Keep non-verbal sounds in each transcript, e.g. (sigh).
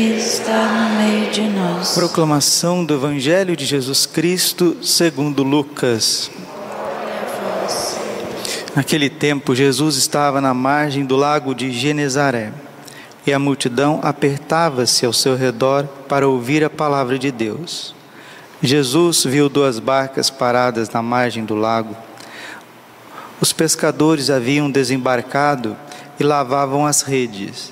está no meio de nós. Proclamação do Evangelho de Jesus Cristo segundo Lucas. Naquele tempo, Jesus estava na margem do lago de Genezaré e a multidão apertava-se ao seu redor para ouvir a palavra de Deus. Jesus viu duas barcas paradas na margem do lago. Os pescadores haviam desembarcado e lavavam as redes.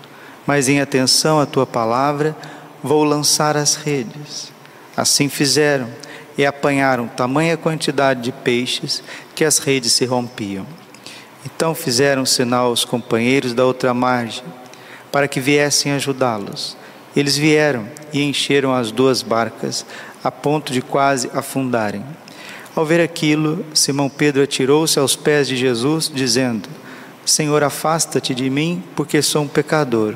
mas em atenção à tua palavra, vou lançar as redes. Assim fizeram e apanharam tamanha quantidade de peixes que as redes se rompiam. Então fizeram sinal aos companheiros da outra margem, para que viessem ajudá-los. Eles vieram e encheram as duas barcas, a ponto de quase afundarem. Ao ver aquilo, Simão Pedro atirou-se aos pés de Jesus, dizendo: Senhor, afasta-te de mim, porque sou um pecador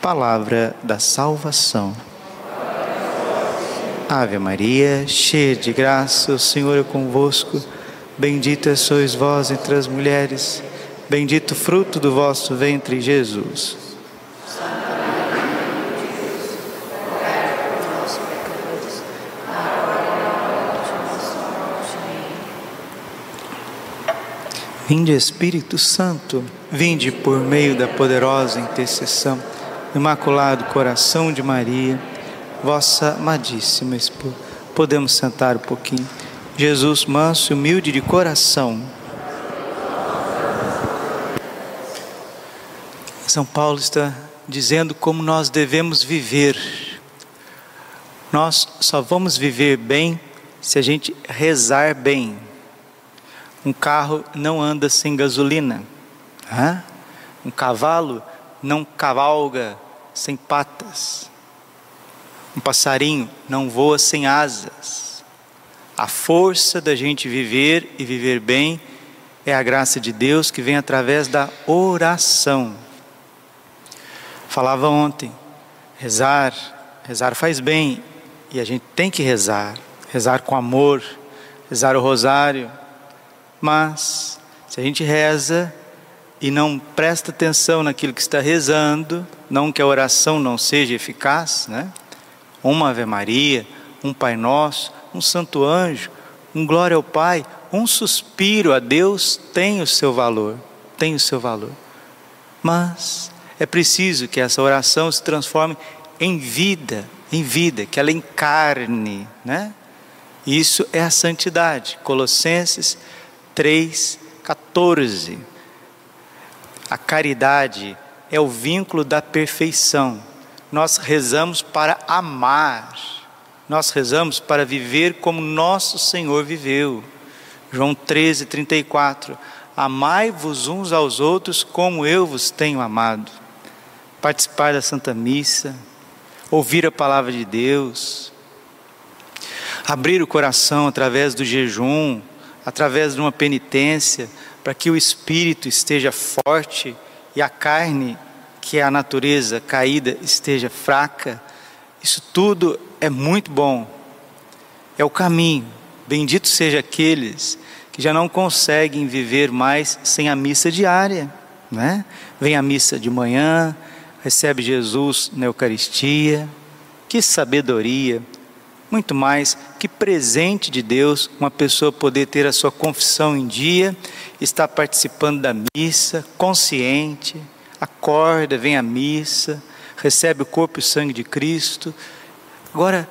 palavra da salvação. Ave Maria, cheia de graça, o Senhor é convosco. Bendita sois vós entre as mulheres, bendito fruto do vosso ventre, Jesus. Vinde Espírito Santo, vinde por meio da poderosa intercessão Imaculado Coração de Maria, vossa amadíssima esposa. Podemos sentar um pouquinho. Jesus, manso e humilde de coração. São Paulo está dizendo como nós devemos viver. Nós só vamos viver bem se a gente rezar bem. Um carro não anda sem gasolina. Um cavalo não cavalga sem patas. Um passarinho não voa sem asas. A força da gente viver e viver bem é a graça de Deus que vem através da oração. Falava ontem, rezar, rezar faz bem e a gente tem que rezar, rezar com amor, rezar o rosário. Mas se a gente reza e não presta atenção naquilo que está rezando, não que a oração não seja eficaz, né? Uma Ave Maria, um Pai Nosso, um Santo Anjo, um Glória ao Pai, um suspiro a Deus tem o seu valor, tem o seu valor. Mas é preciso que essa oração se transforme em vida, em vida, que ela encarne, né? Isso é a santidade. Colossenses 3, 14. A caridade é o vínculo da perfeição. Nós rezamos para amar. Nós rezamos para viver como nosso Senhor viveu. João 13, 34. Amai-vos uns aos outros como eu vos tenho amado. Participar da Santa Missa, ouvir a palavra de Deus, abrir o coração através do jejum, através de uma penitência, para que o espírito esteja forte e a carne, que é a natureza caída, esteja fraca. Isso tudo é muito bom. É o caminho. Bendito seja aqueles que já não conseguem viver mais sem a missa diária, né? Vem a missa de manhã, recebe Jesus na Eucaristia. Que sabedoria! Muito mais que presente de Deus uma pessoa poder ter a sua confissão em dia, estar participando da missa, consciente, acorda, vem à missa, recebe o corpo e o sangue de Cristo, Agora,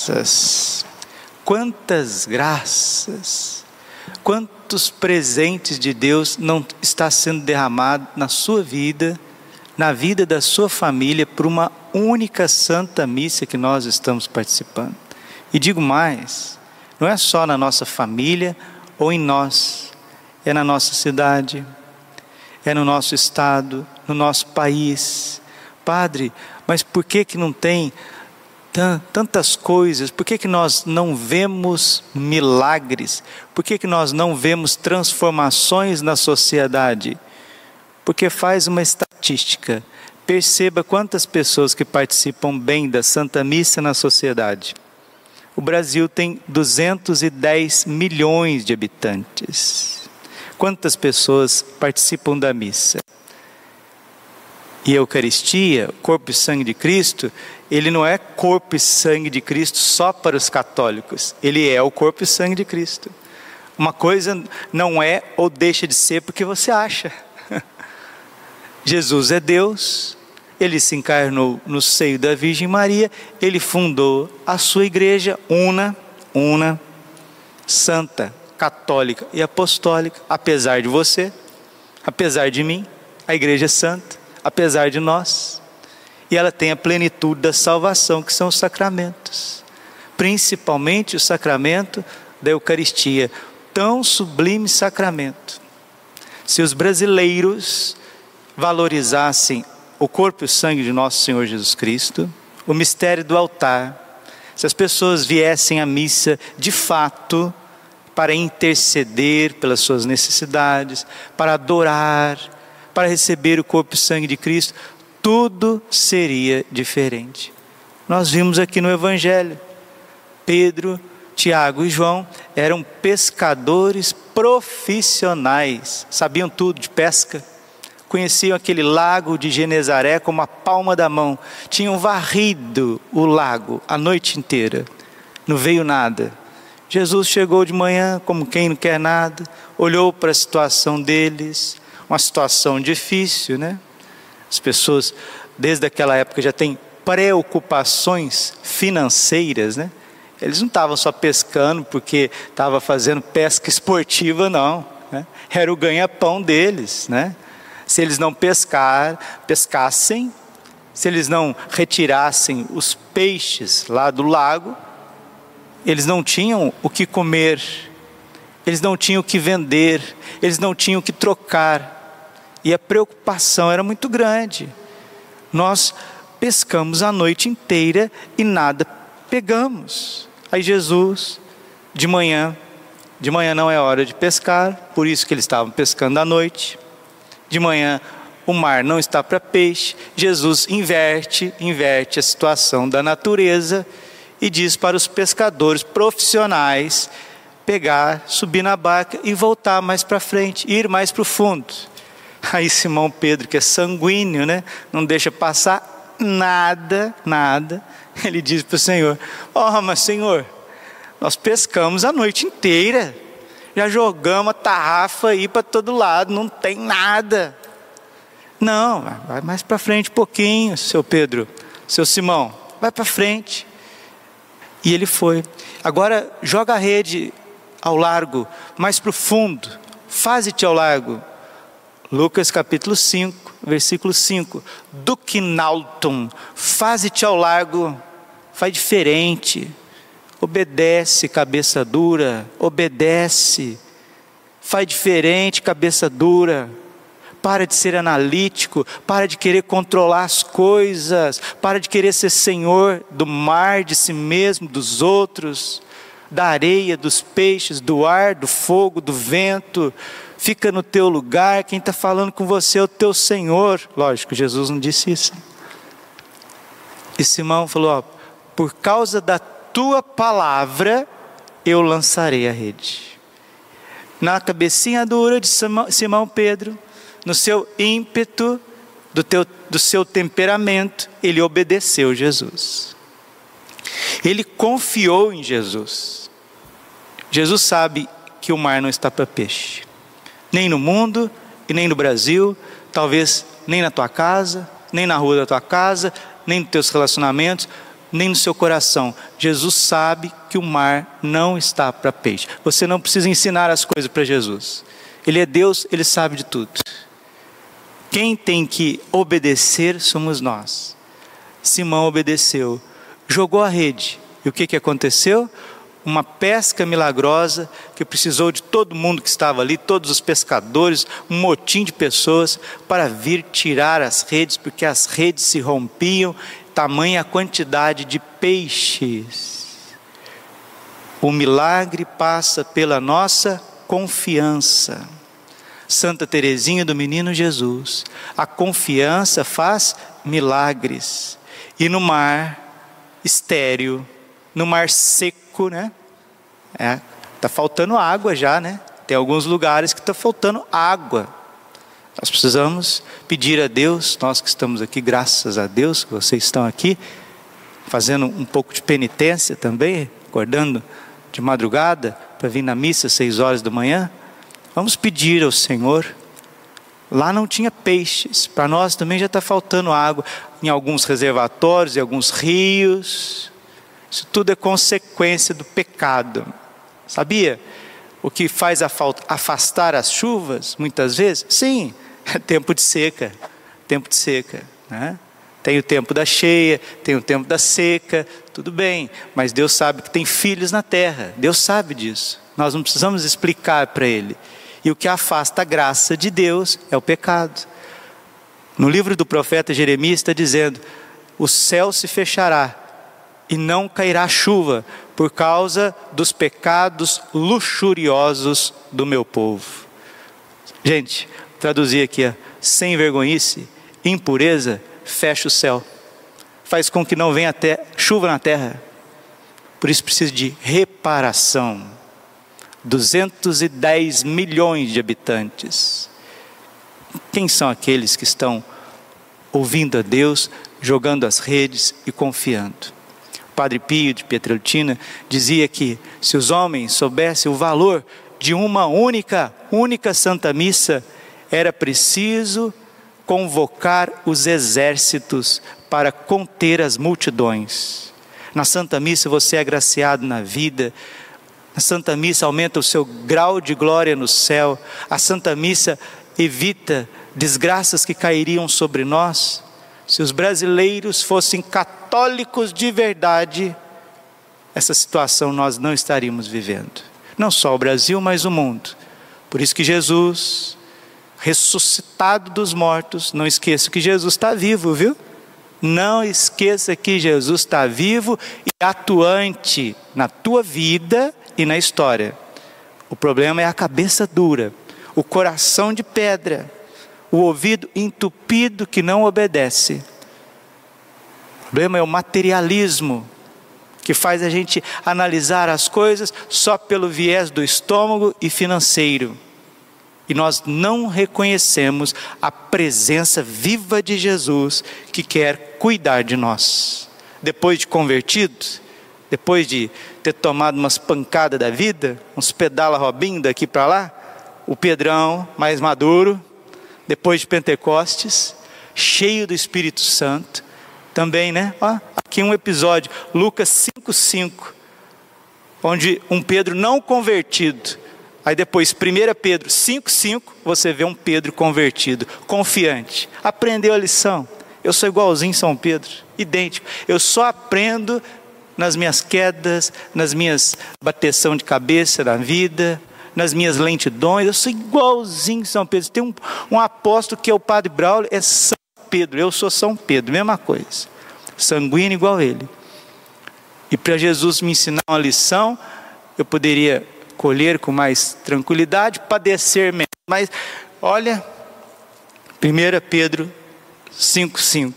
quantas, quantas graças, quantos presentes de Deus não está sendo derramado na sua vida, na vida da sua família, por uma única santa missa que nós estamos participando. E digo mais, não é só na nossa família ou em nós, é na nossa cidade, é no nosso estado, no nosso país. Padre, mas por que que não tem tantas coisas? Por que que nós não vemos milagres? Por que que nós não vemos transformações na sociedade? Porque faz uma estatística. Perceba quantas pessoas que participam bem da Santa Missa na sociedade. O Brasil tem 210 milhões de habitantes. Quantas pessoas participam da missa? E a Eucaristia, corpo e sangue de Cristo, ele não é corpo e sangue de Cristo só para os católicos, ele é o corpo e sangue de Cristo. Uma coisa não é ou deixa de ser porque você acha. Jesus é Deus, ele se encarnou no seio da Virgem Maria, ele fundou a sua igreja una, una, santa, católica e apostólica, apesar de você, apesar de mim, a igreja é santa, apesar de nós. E ela tem a plenitude da salvação, que são os sacramentos, principalmente o sacramento da Eucaristia, tão sublime sacramento. Se os brasileiros valorizassem o corpo e o sangue de nosso Senhor Jesus Cristo, o mistério do altar, se as pessoas viessem à missa de fato para interceder pelas suas necessidades, para adorar, para receber o corpo e sangue de Cristo, tudo seria diferente. Nós vimos aqui no Evangelho, Pedro, Tiago e João eram pescadores profissionais, sabiam tudo de pesca conheciam aquele lago de Genezaré como a palma da mão, tinham varrido o lago a noite inteira, não veio nada. Jesus chegou de manhã, como quem não quer nada, olhou para a situação deles, uma situação difícil, né? As pessoas, desde aquela época, já têm preocupações financeiras, né? Eles não estavam só pescando porque estava fazendo pesca esportiva, não. Né? Era o ganha-pão deles, né? Se eles não pescar, pescassem, se eles não retirassem os peixes lá do lago, eles não tinham o que comer, eles não tinham o que vender, eles não tinham o que trocar. E a preocupação era muito grande. Nós pescamos a noite inteira e nada pegamos. Aí Jesus, de manhã, de manhã não é hora de pescar, por isso que eles estavam pescando à noite de manhã o mar não está para peixe, Jesus inverte, inverte a situação da natureza e diz para os pescadores profissionais pegar, subir na barca e voltar mais para frente, ir mais para o fundo. Aí Simão Pedro, que é sanguíneo, né, não deixa passar nada, nada. Ele diz para o Senhor: Ó, oh, mas Senhor, nós pescamos a noite inteira já jogamos a tarrafa aí para todo lado, não tem nada. Não, vai mais para frente um pouquinho, seu Pedro, seu Simão, vai para frente. E ele foi. Agora joga a rede ao largo, mais para o fundo, faze-te ao largo. Lucas capítulo 5, versículo 5. Duquinaltum, faze-te ao largo, faz diferente. Obedece, cabeça dura, obedece. Faz diferente, cabeça dura. Para de ser analítico, para de querer controlar as coisas, para de querer ser senhor do mar, de si mesmo, dos outros, da areia, dos peixes, do ar, do fogo, do vento. Fica no teu lugar, quem está falando com você é o teu Senhor. Lógico, Jesus não disse isso. E Simão falou: ó, por causa da tua palavra eu lançarei a rede. Na cabecinha dura de Simão Pedro, no seu ímpeto, do, teu, do seu temperamento, ele obedeceu Jesus. Ele confiou em Jesus. Jesus sabe que o mar não está para peixe, nem no mundo e nem no Brasil, talvez nem na tua casa, nem na rua da tua casa, nem nos teus relacionamentos, nem no seu coração. Jesus sabe que o mar não está para peixe. Você não precisa ensinar as coisas para Jesus. Ele é Deus, ele sabe de tudo. Quem tem que obedecer somos nós. Simão obedeceu, jogou a rede. E o que, que aconteceu? Uma pesca milagrosa que precisou de todo mundo que estava ali, todos os pescadores, um motim de pessoas para vir tirar as redes, porque as redes se rompiam tamanha quantidade de peixes. O milagre passa pela nossa confiança. Santa Teresinha do Menino Jesus, a confiança faz milagres. E no mar estéreo, no mar seco, né? É, tá faltando água já, né? Tem alguns lugares que está faltando água. Nós precisamos pedir a Deus, nós que estamos aqui, graças a Deus que vocês estão aqui, fazendo um pouco de penitência também, acordando de madrugada para vir na missa às seis horas da manhã. Vamos pedir ao Senhor. Lá não tinha peixes, para nós também já está faltando água em alguns reservatórios, em alguns rios. Isso tudo é consequência do pecado. Sabia? O que faz afastar as chuvas, muitas vezes? Sim, (laughs) tempo de seca, tempo de seca, né? Tem o tempo da cheia, tem o tempo da seca, tudo bem, mas Deus sabe que tem filhos na terra, Deus sabe disso. Nós não precisamos explicar para Ele. E o que afasta a graça de Deus é o pecado. No livro do profeta Jeremias está dizendo: o céu se fechará e não cairá chuva por causa dos pecados luxuriosos do meu povo. Gente, traduzir aqui, ó, sem vergonhice, impureza, fecha o céu. Faz com que não venha até chuva na terra. Por isso precisa de reparação. 210 milhões de habitantes. Quem são aqueles que estão ouvindo a Deus, jogando as redes e confiando? O Padre Pio de Pietrelcina dizia que se os homens soubessem o valor de uma única, única Santa Missa, era preciso convocar os exércitos para conter as multidões. Na Santa Missa você é agraciado na vida, a Santa Missa aumenta o seu grau de glória no céu, a Santa Missa evita desgraças que cairiam sobre nós. Se os brasileiros fossem católicos de verdade, essa situação nós não estaríamos vivendo. Não só o Brasil, mas o mundo. Por isso que Jesus, ressuscitado dos mortos. Não esqueça que Jesus está vivo, viu? Não esqueça que Jesus está vivo e atuante na tua vida e na história. O problema é a cabeça dura, o coração de pedra, o ouvido entupido que não obedece. O problema é o materialismo, que faz a gente analisar as coisas só pelo viés do estômago e financeiro e nós não reconhecemos a presença viva de Jesus que quer cuidar de nós. Depois de convertidos, depois de ter tomado umas pancadas da vida, uns pedala robinho daqui para lá, o Pedrão mais maduro, depois de Pentecostes, cheio do Espírito Santo, também, né? Ó, aqui um episódio, Lucas 5:5, onde um Pedro não convertido Aí depois, 1 Pedro 5,5, você vê um Pedro convertido, confiante. Aprendeu a lição. Eu sou igualzinho São Pedro, idêntico. Eu só aprendo nas minhas quedas, nas minhas bateção de cabeça na vida, nas minhas lentidões. Eu sou igualzinho São Pedro. Tem um, um apóstolo que é o Padre Braulio, é São Pedro. Eu sou São Pedro, mesma coisa. Sanguíneo igual ele. E para Jesus me ensinar uma lição, eu poderia colher com mais tranquilidade, padecer menos. Mas olha, 1 Pedro 5,5.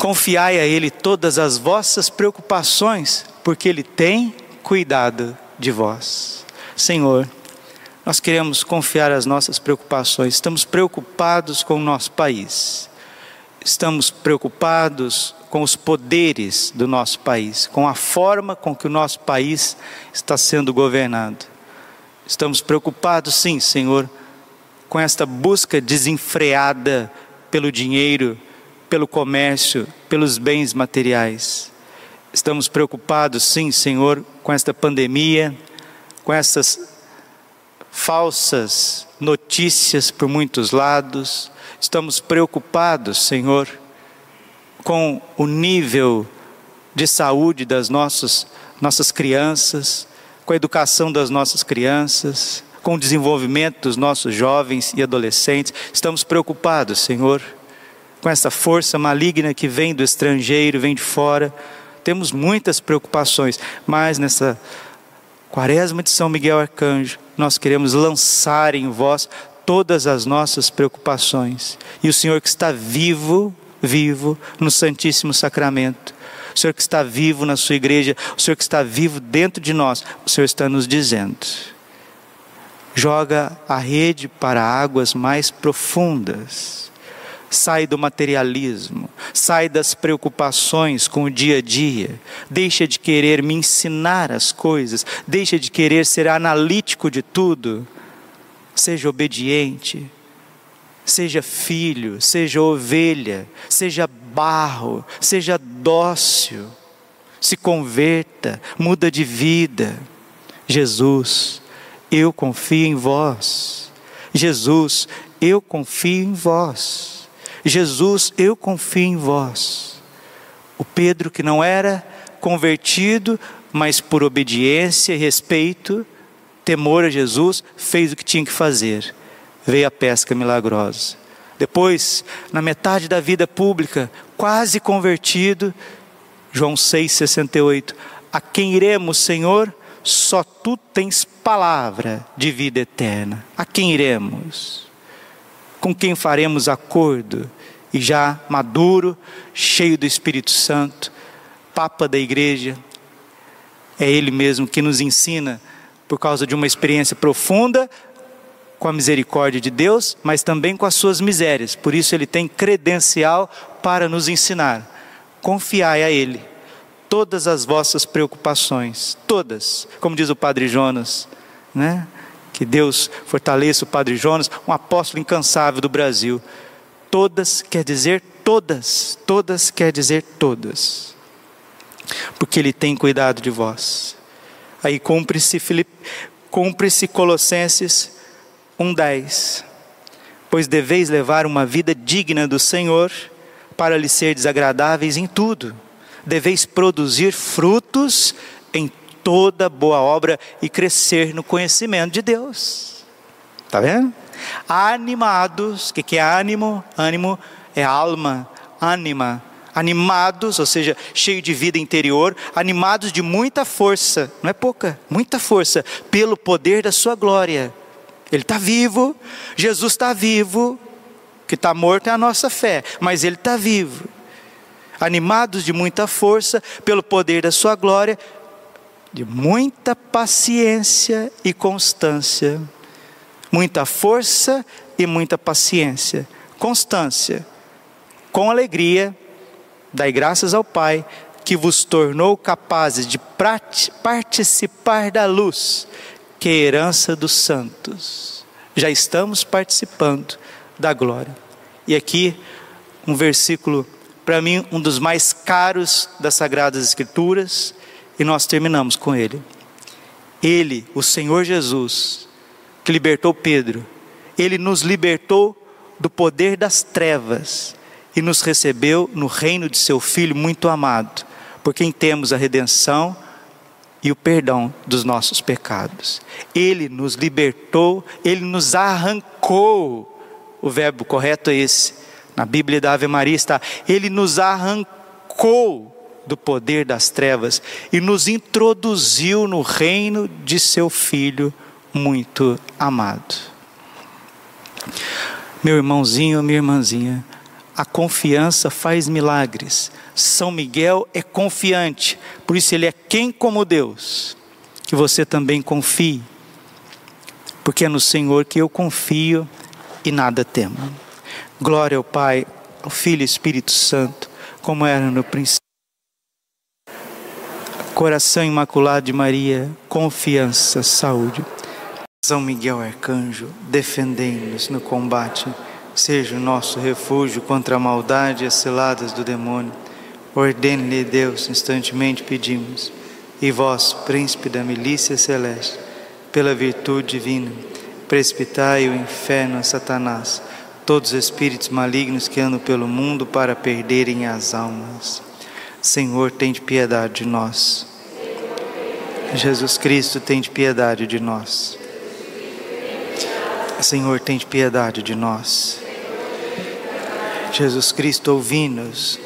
Confiai a Ele todas as vossas preocupações, porque Ele tem cuidado de vós. Senhor, nós queremos confiar as nossas preocupações, estamos preocupados com o nosso país, estamos preocupados com os poderes do nosso país, com a forma com que o nosso país está sendo governado. Estamos preocupados, sim, Senhor, com esta busca desenfreada pelo dinheiro, pelo comércio, pelos bens materiais. Estamos preocupados, sim, Senhor, com esta pandemia, com essas falsas notícias por muitos lados. Estamos preocupados, Senhor, com o nível de saúde das nossas, nossas crianças, com a educação das nossas crianças, com o desenvolvimento dos nossos jovens e adolescentes. Estamos preocupados, Senhor, com essa força maligna que vem do estrangeiro, vem de fora. Temos muitas preocupações, mas nessa quaresma de São Miguel Arcanjo, nós queremos lançar em vós todas as nossas preocupações. E o Senhor que está vivo, vivo no Santíssimo Sacramento, o Senhor que está vivo na sua igreja, o Senhor que está vivo dentro de nós, o Senhor está nos dizendo: joga a rede para águas mais profundas. Sai do materialismo, sai das preocupações com o dia a dia, deixa de querer me ensinar as coisas, deixa de querer ser analítico de tudo. Seja obediente, seja filho, seja ovelha, seja barro, seja dócil, se converta, muda de vida. Jesus, eu confio em vós. Jesus, eu confio em vós. Jesus, eu confio em vós. O Pedro, que não era convertido, mas por obediência e respeito, temor a Jesus, fez o que tinha que fazer. Veio a pesca milagrosa. Depois, na metade da vida pública, quase convertido, João 6,68. A quem iremos, Senhor? Só tu tens palavra de vida eterna. A quem iremos? Com quem faremos acordo? E já maduro, cheio do Espírito Santo, Papa da Igreja, é Ele mesmo que nos ensina, por causa de uma experiência profunda com a misericórdia de Deus, mas também com as suas misérias. Por isso ele tem credencial para nos ensinar. Confiai a Ele todas as vossas preocupações, todas, como diz o Padre Jonas, né? Que Deus fortaleça o Padre Jonas, um apóstolo incansável do Brasil. Todas quer dizer todas, todas quer dizer todas, porque Ele tem cuidado de vós. Aí cumpre-se cumpre-se Colossenses 1:10. Pois deveis levar uma vida digna do Senhor, para lhe ser desagradáveis em tudo deveis produzir frutos em toda boa obra e crescer no conhecimento de Deus. Está vendo? Animados, o que, que é ânimo? Ânimo é alma, ânima. Animados, ou seja, cheio de vida interior, animados de muita força, não é pouca, muita força, pelo poder da Sua glória. Ele está vivo, Jesus está vivo, que está morto é a nossa fé, mas Ele está vivo animados de muita força pelo poder da Sua glória, de muita paciência e constância. Muita força e muita paciência. Constância. Com alegria, dai graças ao Pai, que vos tornou capazes de participar da luz, que é a herança dos santos. Já estamos participando da glória. E aqui, um versículo para mim, um dos mais caros das Sagradas Escrituras, e nós terminamos com ele. Ele, o Senhor Jesus, que libertou Pedro, ele nos libertou do poder das trevas e nos recebeu no reino de seu Filho muito amado, por quem temos a redenção e o perdão dos nossos pecados. Ele nos libertou, ele nos arrancou. O verbo correto é esse na Bíblia da Ave Maria está: Ele nos arrancou do poder das trevas e nos introduziu no reino de seu Filho muito amado. Meu irmãozinho, minha irmãzinha, a confiança faz milagres. São Miguel é confiante, por isso ele é quem como Deus. Que você também confie, porque é no Senhor que eu confio e nada temo. Glória ao Pai, ao Filho e Espírito Santo, como era no princípio. Coração Imaculado de Maria, confiança, saúde. São Miguel Arcanjo, defendendo-nos no combate seja o nosso refúgio contra a maldade e as ciladas do demônio. Ordene-lhe Deus, instantemente pedimos. E vós, príncipe da milícia celeste, pela virtude divina, precipitai o inferno a Satanás, todos os espíritos malignos que andam pelo mundo para perderem as almas. Senhor, tem de piedade de nós. Jesus Cristo, tem de piedade de nós. Senhor, tem de piedade de nós. Jesus Cristo, ouvi-nos.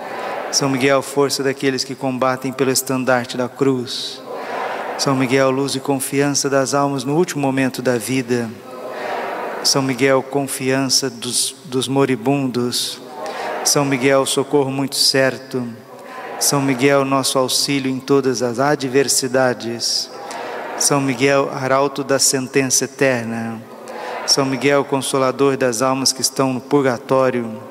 São Miguel, força daqueles que combatem pelo estandarte da cruz. São Miguel, luz e confiança das almas no último momento da vida. São Miguel, confiança dos, dos moribundos. São Miguel, socorro muito certo. São Miguel, nosso auxílio em todas as adversidades. São Miguel, arauto da sentença eterna. São Miguel, consolador das almas que estão no purgatório.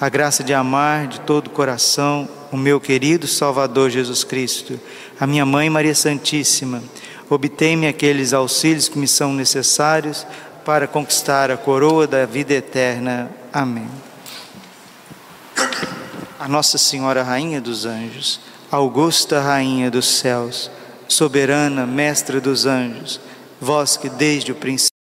a graça de amar de todo o coração o meu querido Salvador Jesus Cristo, a minha Mãe Maria Santíssima. Obtei-me aqueles auxílios que me são necessários para conquistar a coroa da vida eterna. Amém. A Nossa Senhora Rainha dos Anjos, Augusta Rainha dos Céus, soberana Mestra dos Anjos, vós que desde o princípio